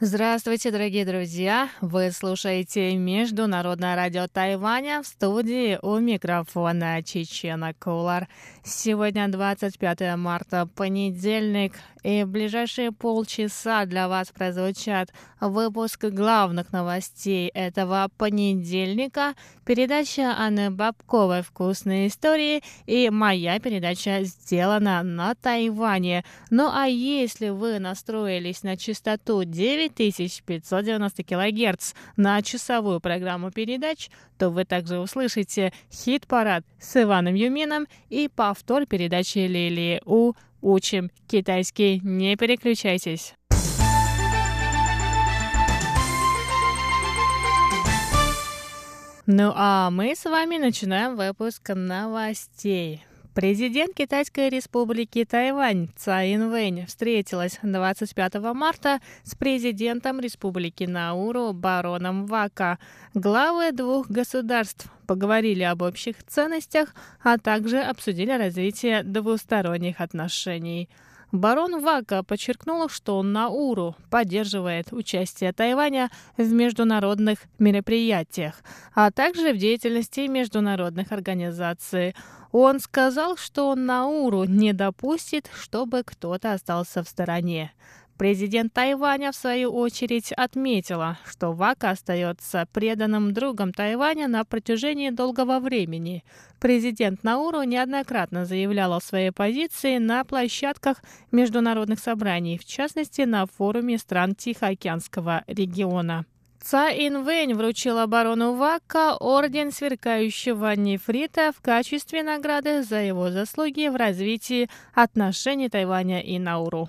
Здравствуйте, дорогие друзья! Вы слушаете Международное радио Тайваня в студии у микрофона Чечена Кулар. Сегодня 25 марта, понедельник, и в ближайшие полчаса для вас прозвучат выпуск главных новостей этого понедельника, передача Анны Бабковой «Вкусные истории» и моя передача «Сделана на Тайване». Ну а если вы настроились на частоту 9590 кГц на часовую программу передач, то вы также услышите хит-парад с Иваном Юмином и повтор передачи Лилии У «Учим китайский». Не переключайтесь. Ну а мы с вами начинаем выпуск новостей. Президент Китайской республики Тайвань Цай Инвэнь встретилась 25 марта с президентом республики Науру бароном Вака. Главы двух государств поговорили об общих ценностях, а также обсудили развитие двусторонних отношений. Барон Вака подчеркнул, что Науру поддерживает участие Тайваня в международных мероприятиях, а также в деятельности международных организаций. Он сказал, что Науру не допустит, чтобы кто-то остался в стороне. Президент Тайваня, в свою очередь, отметила, что Вака остается преданным другом Тайваня на протяжении долгого времени. Президент Науру неоднократно заявлял о своей позиции на площадках международных собраний, в частности, на форуме стран Тихоокеанского региона. Ца Инвэнь вручил оборону Вака орден сверкающего нефрита в качестве награды за его заслуги в развитии отношений Тайваня и Науру.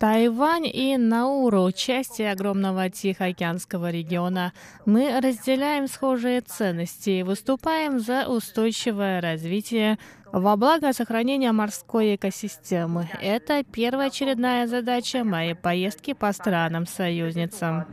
Тайвань и Науру – части огромного Тихоокеанского региона. Мы разделяем схожие ценности и выступаем за устойчивое развитие во благо сохранения морской экосистемы. Это первая очередная задача моей поездки по странам-союзницам.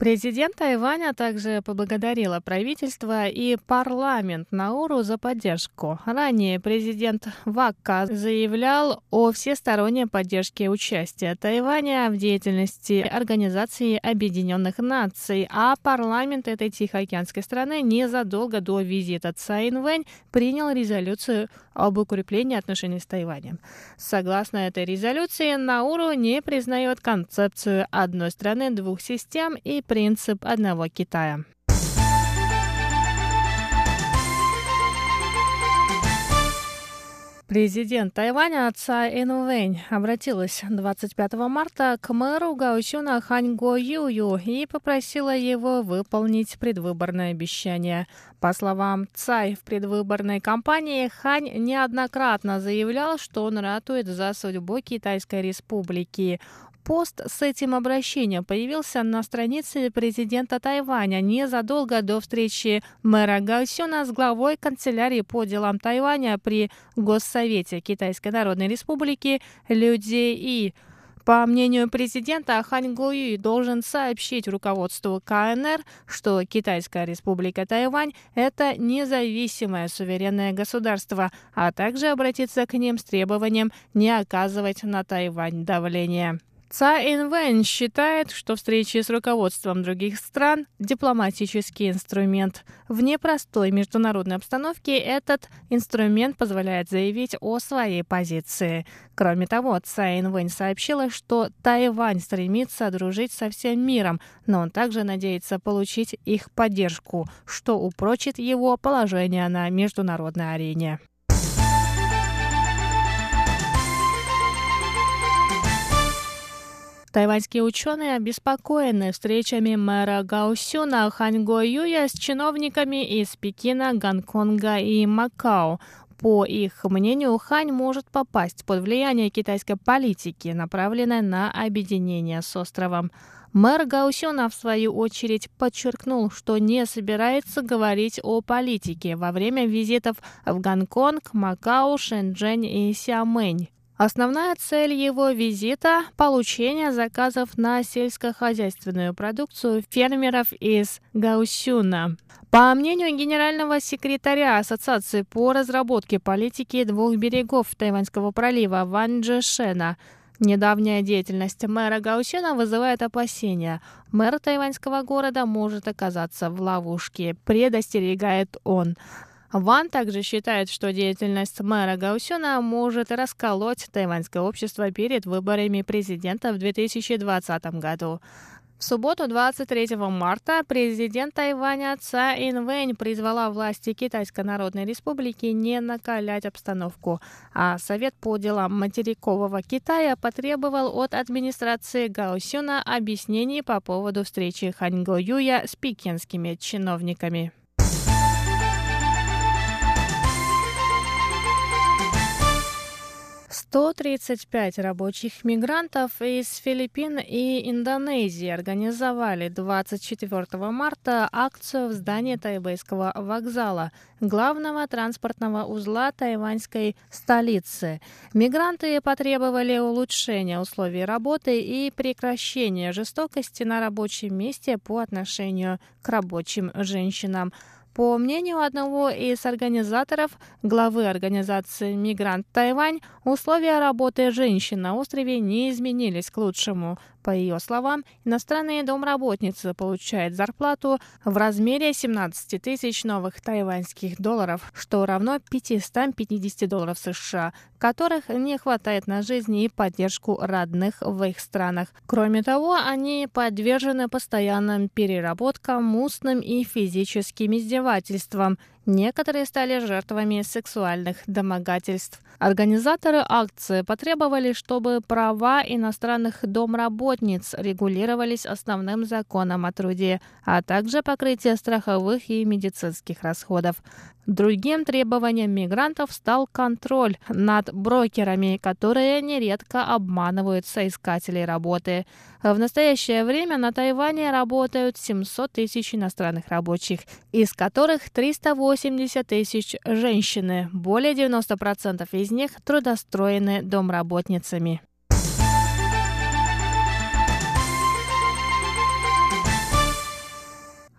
Президент Тайваня также поблагодарила правительство и парламент Науру за поддержку. Ранее президент Вакка заявлял о всесторонней поддержке участия Тайваня в деятельности Организации Объединенных Наций, а парламент этой тихоокеанской страны незадолго до визита Цайн Вэнь принял резолюцию об укреплении отношений с Тайванем. Согласно этой резолюции, Науру не признает концепцию одной страны двух систем и принцип одного Китая. Президент Тайваня Цай Инвэнь обратилась 25 марта к мэру Гаосюна Хань Го Юю и попросила его выполнить предвыборное обещание. По словам Цай, в предвыборной кампании Хань неоднократно заявлял, что он ратует за судьбу Китайской республики. Пост с этим обращением появился на странице президента Тайваня незадолго до встречи мэра Гаосюна с главой канцелярии по делам Тайваня при Госсовете Китайской Народной Республики Люди И. По мнению президента, Хань Гуи должен сообщить руководству КНР, что Китайская республика Тайвань – это независимое суверенное государство, а также обратиться к ним с требованием не оказывать на Тайвань давления. Ца Инвэн считает, что встречи с руководством других стран – дипломатический инструмент. В непростой международной обстановке этот инструмент позволяет заявить о своей позиции. Кроме того, Ца Инвэнь сообщила, что Тайвань стремится дружить со всем миром, но он также надеется получить их поддержку, что упрочит его положение на международной арене. Тайваньские ученые обеспокоены встречами мэра Гаосюна Ханьго Юя с чиновниками из Пекина, Гонконга и Макао. По их мнению, Хань может попасть под влияние китайской политики, направленной на объединение с островом. Мэр Гаусюна, в свою очередь, подчеркнул, что не собирается говорить о политике во время визитов в Гонконг, Макао, Шэньчжэнь и Сиамэнь. Основная цель его визита – получение заказов на сельскохозяйственную продукцию фермеров из Гаусюна. По мнению генерального секретаря Ассоциации по разработке политики двух берегов Тайваньского пролива Ван Джешена, Недавняя деятельность мэра Гаусена вызывает опасения. Мэр тайваньского города может оказаться в ловушке, предостерегает он. Ван также считает, что деятельность мэра Гаусюна может расколоть тайваньское общество перед выборами президента в 2020 году. В субботу, 23 марта, президент Тайваня Цай Инвэнь призвала власти Китайской Народной Республики не накалять обстановку, а Совет по делам материкового Китая потребовал от администрации Гаосюна объяснений по поводу встречи Ханьго Юя с пекинскими чиновниками. 135 рабочих мигрантов из Филиппин и Индонезии организовали 24 марта акцию в здании Тайбэйского вокзала, главного транспортного узла тайваньской столицы. Мигранты потребовали улучшения условий работы и прекращения жестокости на рабочем месте по отношению к рабочим женщинам. По мнению одного из организаторов, главы организации «Мигрант Тайвань», условия работы женщин на острове не изменились к лучшему. По ее словам, иностранные домработницы получают зарплату в размере 17 тысяч новых тайваньских долларов, что равно 550 долларов США, которых не хватает на жизнь и поддержку родных в их странах. Кроме того, они подвержены постоянным переработкам, устным и физическим издевательствам, Некоторые стали жертвами сексуальных домогательств. Организаторы акции потребовали, чтобы права иностранных домработниц регулировались основным законом о труде, а также покрытие страховых и медицинских расходов. Другим требованием мигрантов стал контроль над брокерами, которые нередко обманывают соискателей работы. В настоящее время на Тайване работают 700 тысяч иностранных рабочих, из которых 380 тысяч – женщины. Более 90% из них трудостроены домработницами.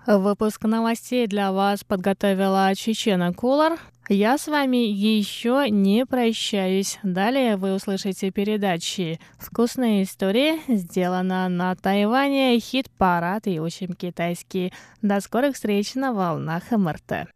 Выпуск новостей для вас подготовила Чечена Кулар. Я с вами еще не прощаюсь. Далее вы услышите передачи «Вкусные истории», сделана на Тайване, хит-парад и учим китайский. До скорых встреч на волнах МРТ.